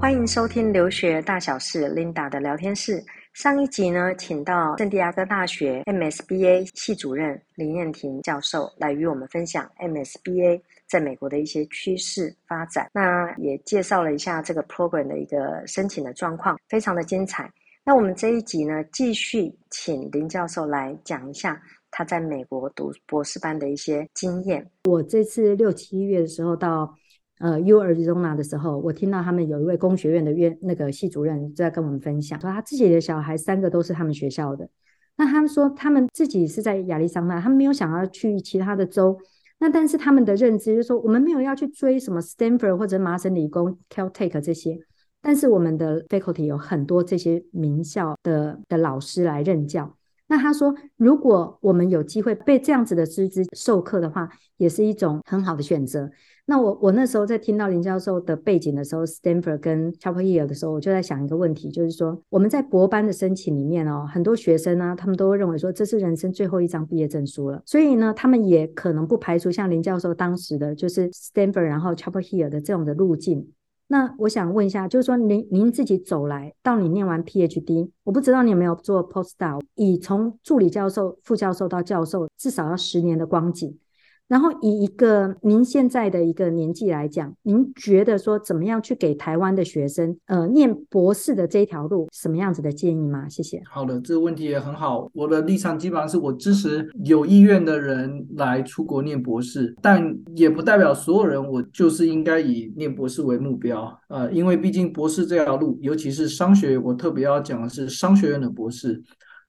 欢迎收听留学大小事，Linda 的聊天室。上一集呢，请到圣地亚哥大学 MSBA 系主任林彦廷教授来与我们分享 MSBA 在美国的一些趋势发展。那也介绍了一下这个 program 的一个申请的状况，非常的精彩。那我们这一集呢，继续请林教授来讲一下他在美国读博士班的一些经验。我这次六七月的时候到。呃，U Arizona 的时候，我听到他们有一位工学院的院那个系主任在跟我们分享，说他自己的小孩三个都是他们学校的。那他们说他们自己是在亚利桑那，他们没有想要去其他的州。那但是他们的认知就是说，我们没有要去追什么 Stanford 或者麻省理工、Caltech 这些，但是我们的 faculty 有很多这些名校的的老师来任教。那他说，如果我们有机会被这样子的师资授课的话，也是一种很好的选择。那我我那时候在听到林教授的背景的时候，Stanford 跟 Chapel Hill 的时候，我就在想一个问题，就是说我们在博班的申请里面哦，很多学生呢，他们都会认为说这是人生最后一张毕业证书了，所以呢，他们也可能不排除像林教授当时的就是 Stanford 然后 Chapel Hill 的这种的路径。那我想问一下，就是说您您自己走来到你念完 PhD，我不知道你有没有做 Postdoc，以从助理教授、副教授到教授，至少要十年的光景。然后以一个您现在的一个年纪来讲，您觉得说怎么样去给台湾的学生，呃，念博士的这一条路，什么样子的建议吗？谢谢。好的，这个问题也很好。我的立场基本上是我支持有意愿的人来出国念博士，但也不代表所有人我就是应该以念博士为目标。呃，因为毕竟博士这条路，尤其是商学，我特别要讲的是商学院的博士。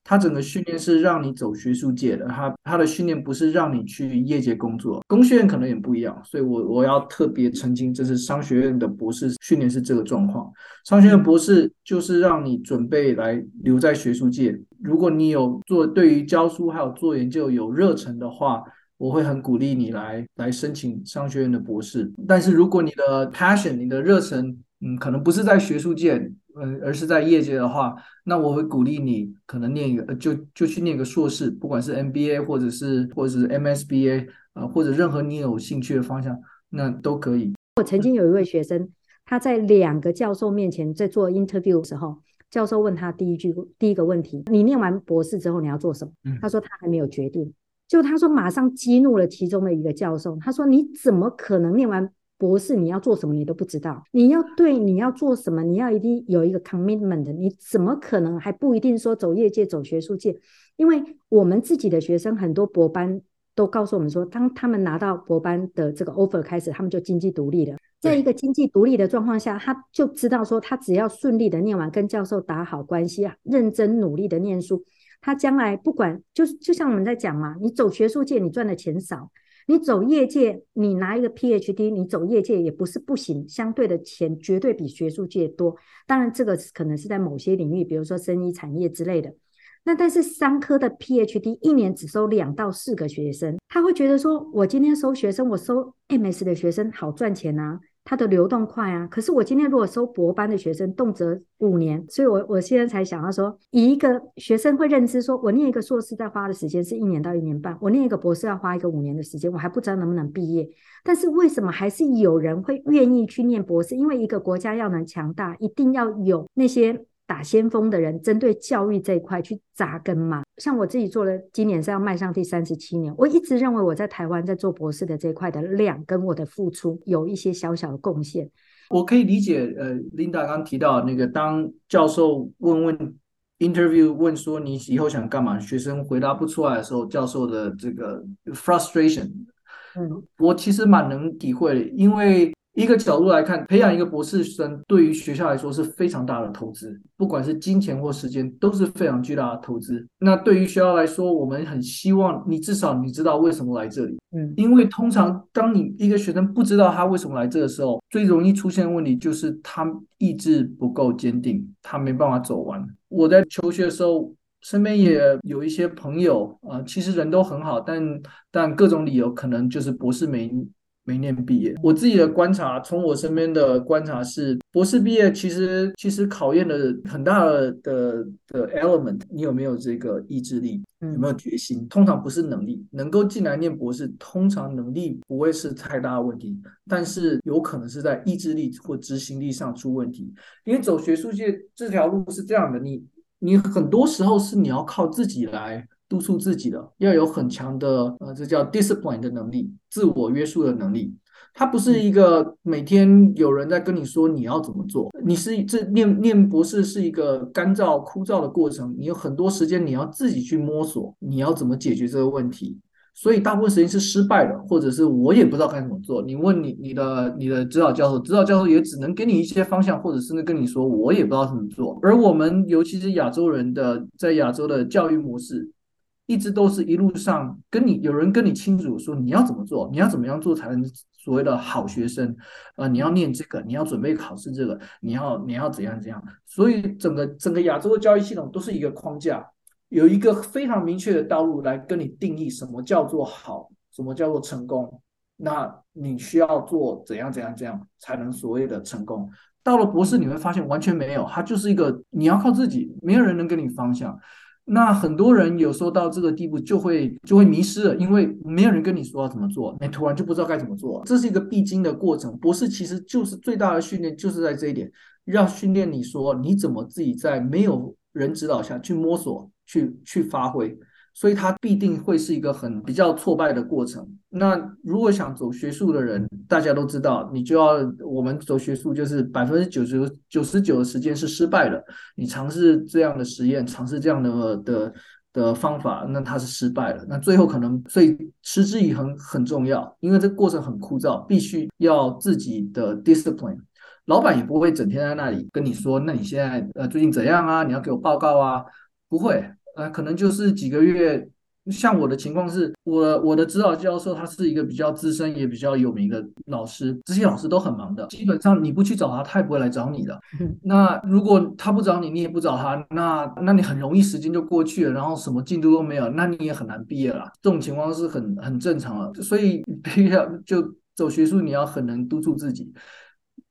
他整个训练是让你走学术界的，他他的训练不是让你去业界工作。工学院可能也不一样，所以我我要特别澄清，这是商学院的博士训练是这个状况。商学院博士就是让你准备来留在学术界。如果你有做对于教书还有做研究有热忱的话，我会很鼓励你来来申请商学院的博士。但是如果你的 passion，你的热忱，嗯，可能不是在学术界。嗯，而是在业界的话，那我会鼓励你可能念一个，就就去念个硕士，不管是 MBA 或者是或者是 MSBA 啊、呃，或者任何你有兴趣的方向，那都可以。我曾经有一位学生，他在两个教授面前在做 interview 的时候，教授问他第一句第一个问题：你念完博士之后你要做什么？嗯、他说他还没有决定。就他说马上激怒了其中的一个教授，他说你怎么可能念完？博士，你要做什么你都不知道。你要对你要做什么，你要一定有一个 commitment。你怎么可能还不一定说走业界、走学术界？因为我们自己的学生很多博班都告诉我们说，当他们拿到博班的这个 offer 开始，他们就经济独立了。在一个经济独立的状况下，他就知道说，他只要顺利的念完，跟教授打好关系，认真努力的念书，他将来不管就就像我们在讲嘛，你走学术界，你赚的钱少。你走业界，你拿一个 PhD，你走业界也不是不行，相对的钱绝对比学术界多。当然，这个可能是在某些领域，比如说生意产业之类的。那但是商科的 PhD 一年只收两到四个学生，他会觉得说，我今天收学生，我收 MS 的学生好赚钱啊。它的流动快啊，可是我今天如果收博班的学生，动辄五年，所以我我现在才想到说，以一个学生会认知说，我念一个硕士在花的时间是一年到一年半，我念一个博士要花一个五年的时间，我还不知道能不能毕业。但是为什么还是有人会愿意去念博士？因为一个国家要能强大，一定要有那些。打先锋的人，针对教育这一块去扎根嘛。像我自己做了，今年是要迈向第三十七年。我一直认为我在台湾在做博士的这一块的量跟我的付出有一些小小的贡献。我可以理解，呃，Linda 刚提到那个，当教授问问 interview 问说你以后想干嘛，学生回答不出来的时候，教授的这个 frustration，嗯，我其实蛮能体会的，因为。一个角度来看，培养一个博士生对于学校来说是非常大的投资，不管是金钱或时间都是非常巨大的投资。那对于学校来说，我们很希望你至少你知道为什么来这里。嗯，因为通常当你一个学生不知道他为什么来这的时候，最容易出现的问题就是他意志不够坚定，他没办法走完。我在求学的时候，身边也有一些朋友啊，呃，其实人都很好，但但各种理由可能就是博士没。没念毕业。我自己的观察，从我身边的观察是，博士毕业其实其实考验的很大的的的 element，你有没有这个意志力，有没有决心？通常不是能力，能够进来念博士，通常能力不会是太大的问题，但是有可能是在意志力或执行力上出问题。因为走学术界这条路是这样的，你你很多时候是你要靠自己来。督促自己的，要有很强的呃，这叫 discipline 的能力，自我约束的能力。它不是一个每天有人在跟你说你要怎么做，你是这念念博士是一个干燥枯燥的过程，你有很多时间你要自己去摸索，你要怎么解决这个问题。所以大部分时间是失败的，或者是我也不知道该怎么做。你问你你的你的指导教授，指导教授也只能给你一些方向，或者是跟你说我也不知道怎么做。而我们尤其是亚洲人的在亚洲的教育模式。一直都是一路上跟你有人跟你清楚说你要怎么做，你要怎么样做才能所谓的好学生，呃，你要念这个，你要准备考试这个，你要你要怎样怎样。所以整个整个亚洲的教育系统都是一个框架，有一个非常明确的道路来跟你定义什么叫做好，什么叫做成功。那你需要做怎样怎样怎样才能所谓的成功。到了博士你会发现完全没有，它就是一个你要靠自己，没有人能给你方向。那很多人有时候到这个地步就会就会迷失了，因为没有人跟你说要怎么做，你突然就不知道该怎么做。这是一个必经的过程。博士其实就是最大的训练，就是在这一点，要训练你说你怎么自己在没有人指导下去摸索，去去发挥。所以它必定会是一个很比较挫败的过程。那如果想走学术的人，大家都知道，你就要我们走学术就是百分之九十九十九的时间是失败的。你尝试这样的实验，尝试这样的的的方法，那它是失败了。那最后可能，所以持之以恒很重要，因为这过程很枯燥，必须要自己的 discipline。老板也不会整天在那里跟你说，那你现在呃最近怎样啊？你要给我报告啊？不会。呃，可能就是几个月。像我的情况是，我我的指导教授他是一个比较资深也比较有名的老师，这些老师都很忙的，基本上你不去找他，他也不会来找你的。那如果他不找你，你也不找他，那那你很容易时间就过去了，然后什么进度都没有，那你也很难毕业了。这种情况是很很正常的，所以 必须要就走学术，你要很能督促自己。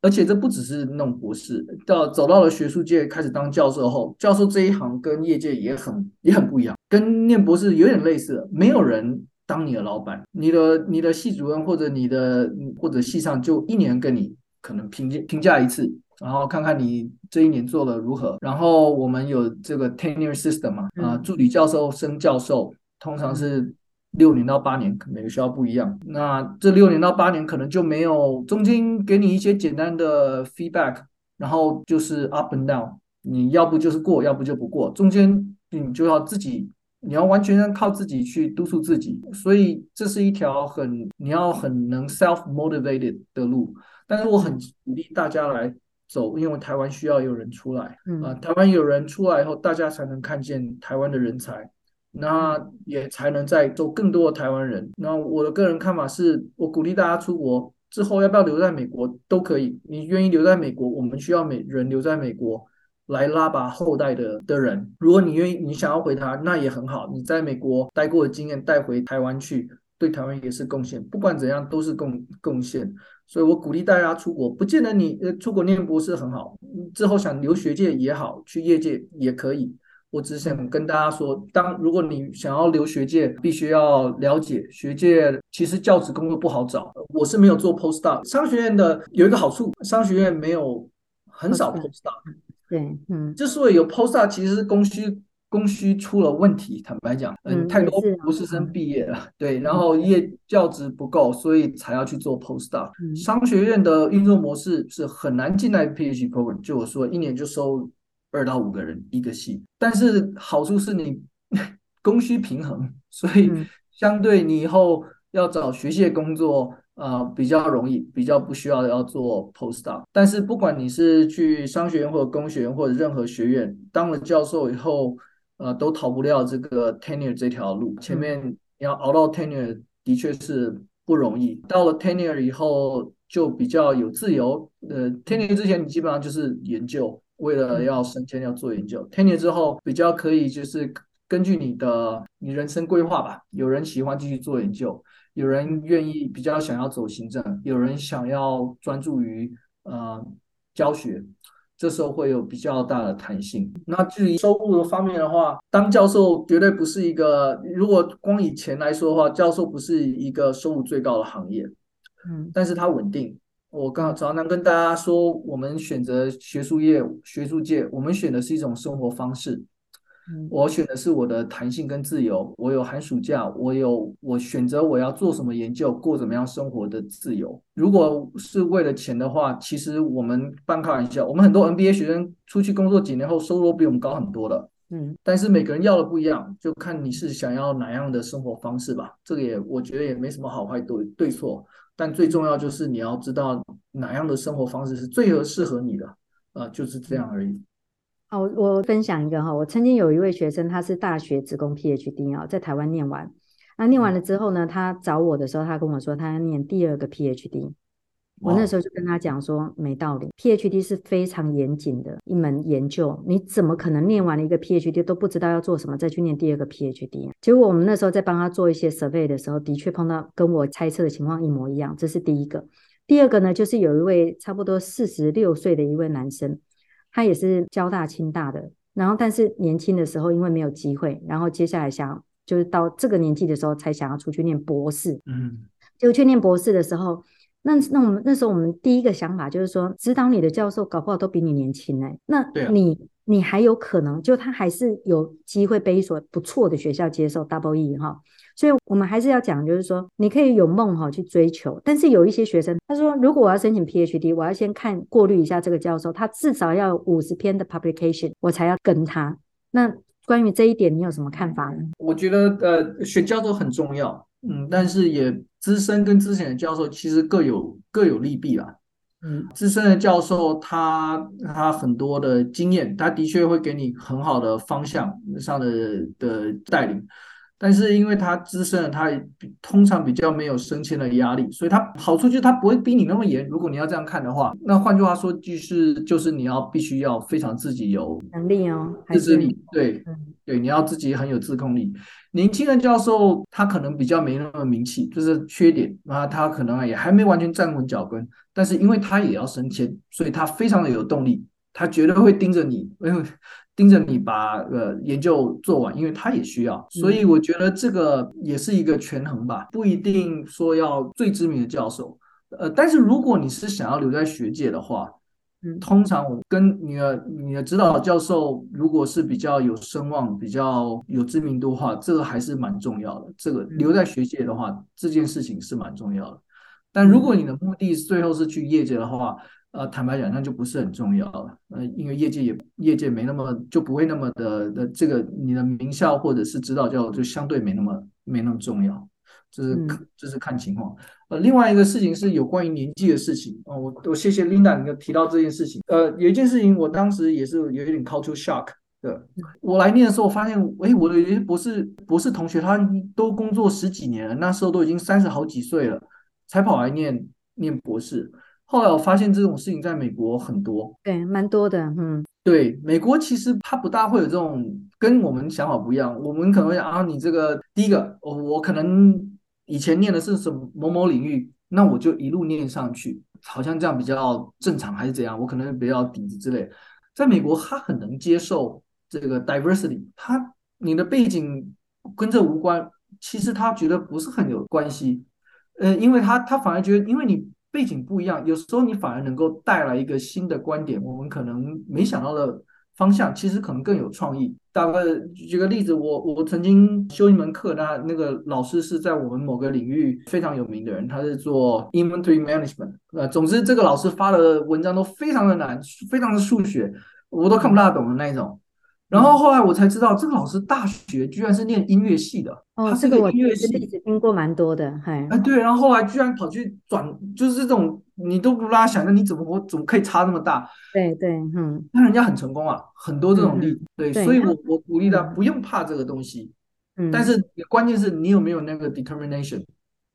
而且这不只是那种博士，到走到了学术界开始当教授后，教授这一行跟业界也很也很不一样，跟念博士有点类似。没有人当你的老板，你的你的系主任或者你的或者系上就一年跟你可能评价评价一次，然后看看你这一年做的如何。然后我们有这个 tenure system 嘛，啊，助理教授升教授通常是。六年到八年，每个学校不一样。那这六年到八年可能就没有中间给你一些简单的 feedback，然后就是 up and down，你要不就是过，要不就不过。中间你就要自己，你要完全靠自己去督促自己。所以这是一条很你要很能 self motivated 的路。但是我很鼓励大家来走，因为台湾需要有人出来。嗯、啊，台湾有人出来以后，大家才能看见台湾的人才。那也才能再做更多的台湾人。那我的个人看法是，我鼓励大家出国之后要不要留在美国都可以。你愿意留在美国，我们需要美人留在美国来拉拔后代的的人。如果你愿意，你想要回台，那也很好。你在美国待过的经验带回台湾去，对台湾也是贡献。不管怎样，都是贡贡献。所以我鼓励大家出国，不见得你呃出国念博士很好，之后想留学界也好，去业界也可以。我只想跟大家说，当如果你想要留学界，必须要了解学界其实教职工作不好找。我是没有做 postdoc，商学院的有一个好处，商学院没有很少 postdoc。对，嗯，之所以有 postdoc，其实是供需供需出了问题。坦白讲，嗯，太多博士生毕业了，对，然后业教职不够，所以才要去做 postdoc。商学院的运作模式是很难进来 PhD program，就我说一年就收。二到五个人一个系，但是好处是你 供需平衡，所以相对你以后要找学界工作，呃，比较容易，比较不需要要做 postdoc。但是不管你是去商学院或者工学院或者任何学院，当了教授以后，呃，都逃不了这个 tenure 这条路。前面你要熬到 tenure 的确是不容易，到了 tenure 以后就比较有自由。呃，tenure 之前你基本上就是研究。为了要升迁要做研究，tenure 之后比较可以就是根据你的你人生规划吧。有人喜欢继续做研究，有人愿意比较想要走行政，有人想要专注于呃教学，这时候会有比较大的弹性。那至于收入的方面的话，当教授绝对不是一个，如果光以钱来说的话，教授不是一个收入最高的行业，嗯，但是它稳定。我刚常常跟大家说，我们选择学术业、学术界，我们选的是一种生活方式。我选的是我的弹性跟自由，我有寒暑假，我有我选择我要做什么研究，过怎么样生活的自由。如果是为了钱的话，其实我们半开玩笑，我们很多 MBA 学生出去工作几年后，收入比我们高很多的。嗯，但是每个人要的不一样，就看你是想要哪样的生活方式吧。这个也我觉得也没什么好坏对对错。但最重要就是你要知道哪样的生活方式是最合适合你的，呃，就是这样而已。好，我分享一个哈，我曾经有一位学生，他是大学职工 PhD 啊，在台湾念完，那念完了之后呢，他找我的时候，他跟我说他要念第二个 PhD。我那时候就跟他讲说，没道理，PhD 是非常严谨的一门研究，你怎么可能念完了一个 PhD 都不知道要做什么，再去念第二个 PhD？结果我们那时候在帮他做一些 survey 的时候，的确碰到跟我猜测的情况一模一样。这是第一个。第二个呢，就是有一位差不多四十六岁的一位男生，他也是交大、清大的，然后但是年轻的时候因为没有机会，然后接下来想就是到这个年纪的时候才想要出去念博士，嗯，就去念博士的时候。那那我们那时候我们第一个想法就是说，指导你的教授搞不好都比你年轻哎、欸，那你、啊、你还有可能就他还是有机会被一所不错的学校接受 double E 哈，所以我们还是要讲，就是说你可以有梦哈去追求，但是有一些学生他说，如果我要申请 PhD，我要先看过滤一下这个教授，他至少要五十篇的 publication，我才要跟他。那关于这一点，你有什么看法呢？我觉得呃，选教授很重要。嗯，但是也资深跟之前的教授其实各有各有利弊啦。嗯，资深的教授他他很多的经验，他的确会给你很好的方向上的的带领。但是因为他资深了，他通常比较没有升迁的压力，所以他好处就是他不会逼你那么严。如果你要这样看的话，那换句话说就是就是你要必须要非常自己有能力哦，自制力，对对，你要自己很有自控力。年轻的教授他可能比较没那么名气，就是缺点啊，他可能也还没完全站稳脚跟，但是因为他也要升迁，所以他非常的有动力，他绝对会盯着你，因为。盯着你把呃研究做完，因为他也需要，所以我觉得这个也是一个权衡吧，不一定说要最知名的教授，呃，但是如果你是想要留在学界的话，嗯，通常我跟你的你的指导教授如果是比较有声望、比较有知名度的话，这个还是蛮重要的。这个留在学界的话，这件事情是蛮重要的。但如果你的目的最后是去业界的话，呃，坦白讲，那就不是很重要了。呃，因为业界也业界没那么就不会那么的的这个你的名校或者是指导教授就相对没那么没那么重要，这是这是看情况。呃，另外一个事情是有关于年纪的事情。哦，我我谢谢 Linda 你提到这件事情。呃，有一件事情我当时也是有一点 culture shock 的。我来念的时候发现，诶，我的有些博士博士同学他都工作十几年了，那时候都已经三十好几岁了，才跑来念念博士。后来我发现这种事情在美国很多，对，蛮多的，嗯，对，美国其实它不大会有这种跟我们想法不一样。我们可能会啊，你这个第一个，我我可能以前念的是什么某某领域，那我就一路念上去，好像这样比较正常还是怎样？我可能比较底子之类。在美国，他很能接受这个 diversity，他你的背景跟这无关，其实他觉得不是很有关系，呃，因为他他反而觉得，因为你。背景不一样，有时候你反而能够带来一个新的观点，我们可能没想到的方向，其实可能更有创意。大概举个例子，我我曾经修一门课，那那个老师是在我们某个领域非常有名的人，他是做 inventory management。呃，总之这个老师发的文章都非常的难，非常的数学，我都看不大懂的那一种。然后后来我才知道，这个老师大学居然是念音乐系的。哦，他是个音乐系，这个我听过蛮多的。哎，对，然后后来居然跑去转，就是这种你都不拉想，那你怎么我怎么可以差那么大？对对，嗯，那人家很成功啊，很多这种例子。嗯、对，对，所以我我鼓励他不用怕这个东西。嗯，但是关键是你有没有那个 determination。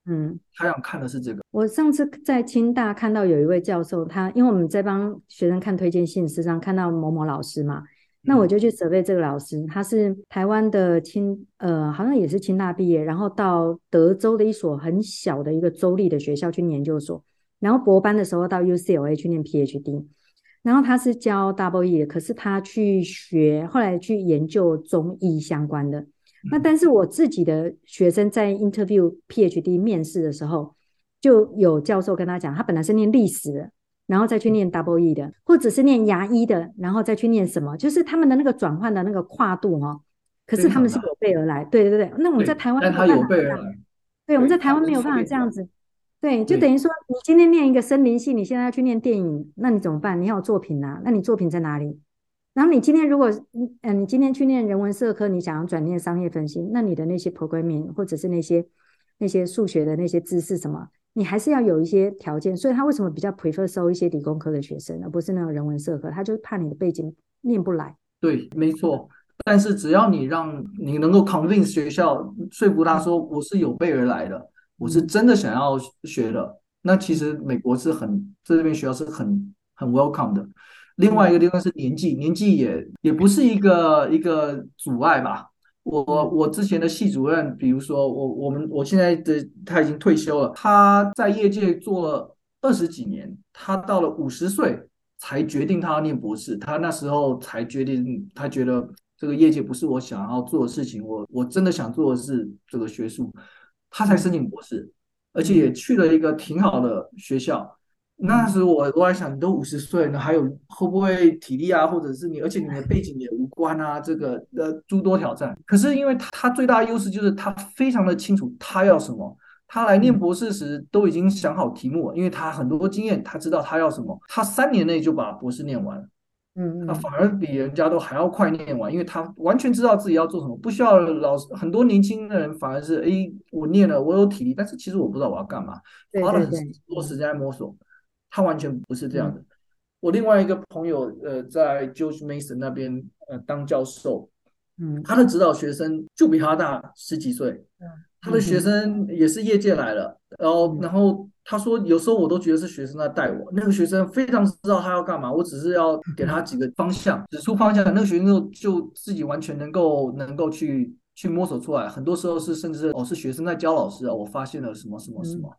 嗯，他想看的是这个。我上次在清大看到有一位教授，他因为我们在帮学生看推荐信，时常看到某某老师嘛。那我就去 survey 这个老师，他是台湾的清呃，好像也是清大毕业，然后到德州的一所很小的一个州立的学校去念研究所，然后博班的时候到 UCLA 去念 PhD，然后他是教 Double E 的，可是他去学后来去研究中医相关的。那但是我自己的学生在 interview PhD 面试的时候，就有教授跟他讲，他本来是念历史的，然后再去念 Double E 的，或者是念牙医的，然后再去念什么，就是他们的那个转换的那个跨度哈、哦。可是他们是有备而来，对对对。那我们在台湾，但他有备而来，对，我们在台湾没有办法这样子，对，就等于说你今天念一个森林系，你现在要去念电影，那你怎么办？你要有作品啊，那你作品在哪里？然后你今天如果嗯、呃，你今天去念人文社科，你想要转念商业分析，那你的那些 programming 或者是那些那些数学的那些知识什么，你还是要有一些条件。所以他为什么比较 prefer 收一些理工科的学生，而不是那种人文社科？他就是怕你的背景念不来。对，没错。但是只要你让你能够 convince 学校说服他说我是有备而来的，我是真的想要学的，那其实美国是很在这边学校是很很 welcome 的。另外一个地方是年纪，年纪也也不是一个一个阻碍吧。我我之前的系主任，比如说我我们我现在的他已经退休了，他在业界做了二十几年，他到了五十岁才决定他要念博士，他那时候才决定，他觉得这个业界不是我想要做的事情，我我真的想做的是这个学术，他才申请博士，而且也去了一个挺好的学校。那时我我还想，你都五十岁了，还有会不会体力啊，或者是你，而且你的背景也无关啊，这个呃诸多挑战。可是因为他他最大的优势就是他非常的清楚他要什么，他来念博士时都已经想好题目了，因为他很多经验，他知道他要什么，他三年内就把博士念完，嗯，那反而比人家都还要快念完，因为他完全知道自己要做什么，不需要老师。很多年轻的人反而是，诶，我念了，我有体力，但是其实我不知道我要干嘛，花了很多时间来摸索。他完全不是这样的。我另外一个朋友，呃，在 George Mason 那边，呃，当教授，嗯，他的指导学生就比他大十几岁，嗯他的学生也是业界来了，然后，然后他说，有时候我都觉得是学生在带我。那个学生非常知道他要干嘛，我只是要给他几个方向，指出方向，那个学生就就自己完全能够能够去去摸索出来。很多时候是甚至哦，是学生在教老师啊，我发现了什么什么什么。嗯，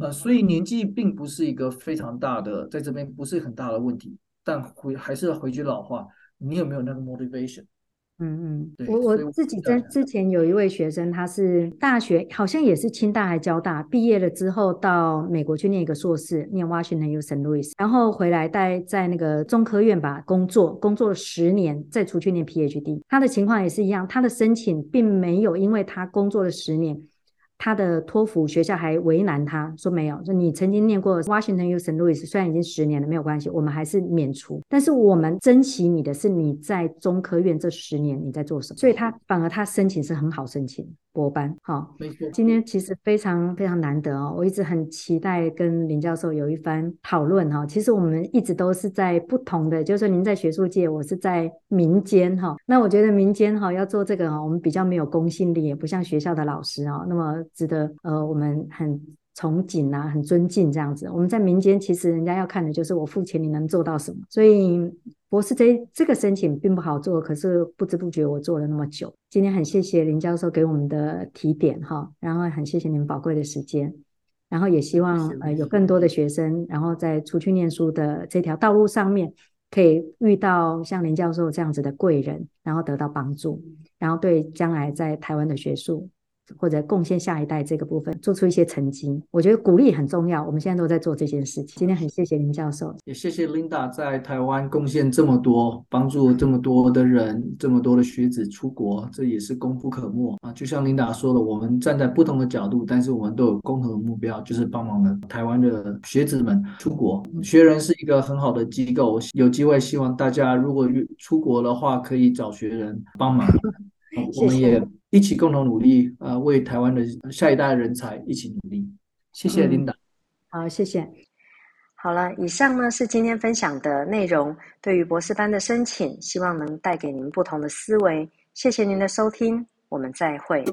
呃，所以年纪并不是一个非常大的，在这边不是很大的问题，但回还是要回句老话，你有没有那个 motivation？嗯嗯，对，我我自己在之前有一位学生，他是大学好像也是清大还交大毕业了之后到美国去念一个硕士，念 Washington U. St. Louis，然后回来待在那个中科院吧工作，工作了十年，再出去念 PhD。他的情况也是一样，他的申请并没有因为他工作了十年。他的托福学校还为难他，说没有，说你曾经念过 Washington U. St. Louis，虽然已经十年了，没有关系，我们还是免除。但是我们珍惜你的是你在中科院这十年你在做什么，所以他反而他申请是很好申请。博班，好，没错。今天其实非常非常难得哦，我一直很期待跟林教授有一番讨论哈。其实我们一直都是在不同的，就是说您在学术界，我是在民间哈。那我觉得民间哈要做这个哈，我们比较没有公信力，也不像学校的老师啊，那么值得呃我们很崇敬啊，很尊敬这样子。我们在民间，其实人家要看的就是我付钱你能做到什么，所以。博士这这个申请并不好做，可是不知不觉我做了那么久。今天很谢谢林教授给我们的提点哈，然后很谢谢你们宝贵的时间，然后也希望呃有更多的学生，然后在出去念书的这条道路上面，可以遇到像林教授这样子的贵人，然后得到帮助，然后对将来在台湾的学术。或者贡献下一代这个部分，做出一些成绩，我觉得鼓励很重要。我们现在都在做这件事情。今天很谢谢林教授，也谢谢 Linda 在台湾贡献这么多，帮助这么多的人，这么多的学子出国，这也是功不可没啊。就像 Linda 说的，我们站在不同的角度，但是我们都有共同的目标，就是帮忙的台湾的学子们出国。学人是一个很好的机构，有机会希望大家如果出国的话，可以找学人帮忙。我们也一起共同努力，呃，为台湾的下一代人才一起努力。谢谢琳达，好，谢谢。好了，以上呢是今天分享的内容，对于博士班的申请，希望能带给您不同的思维。谢谢您的收听，我们再会。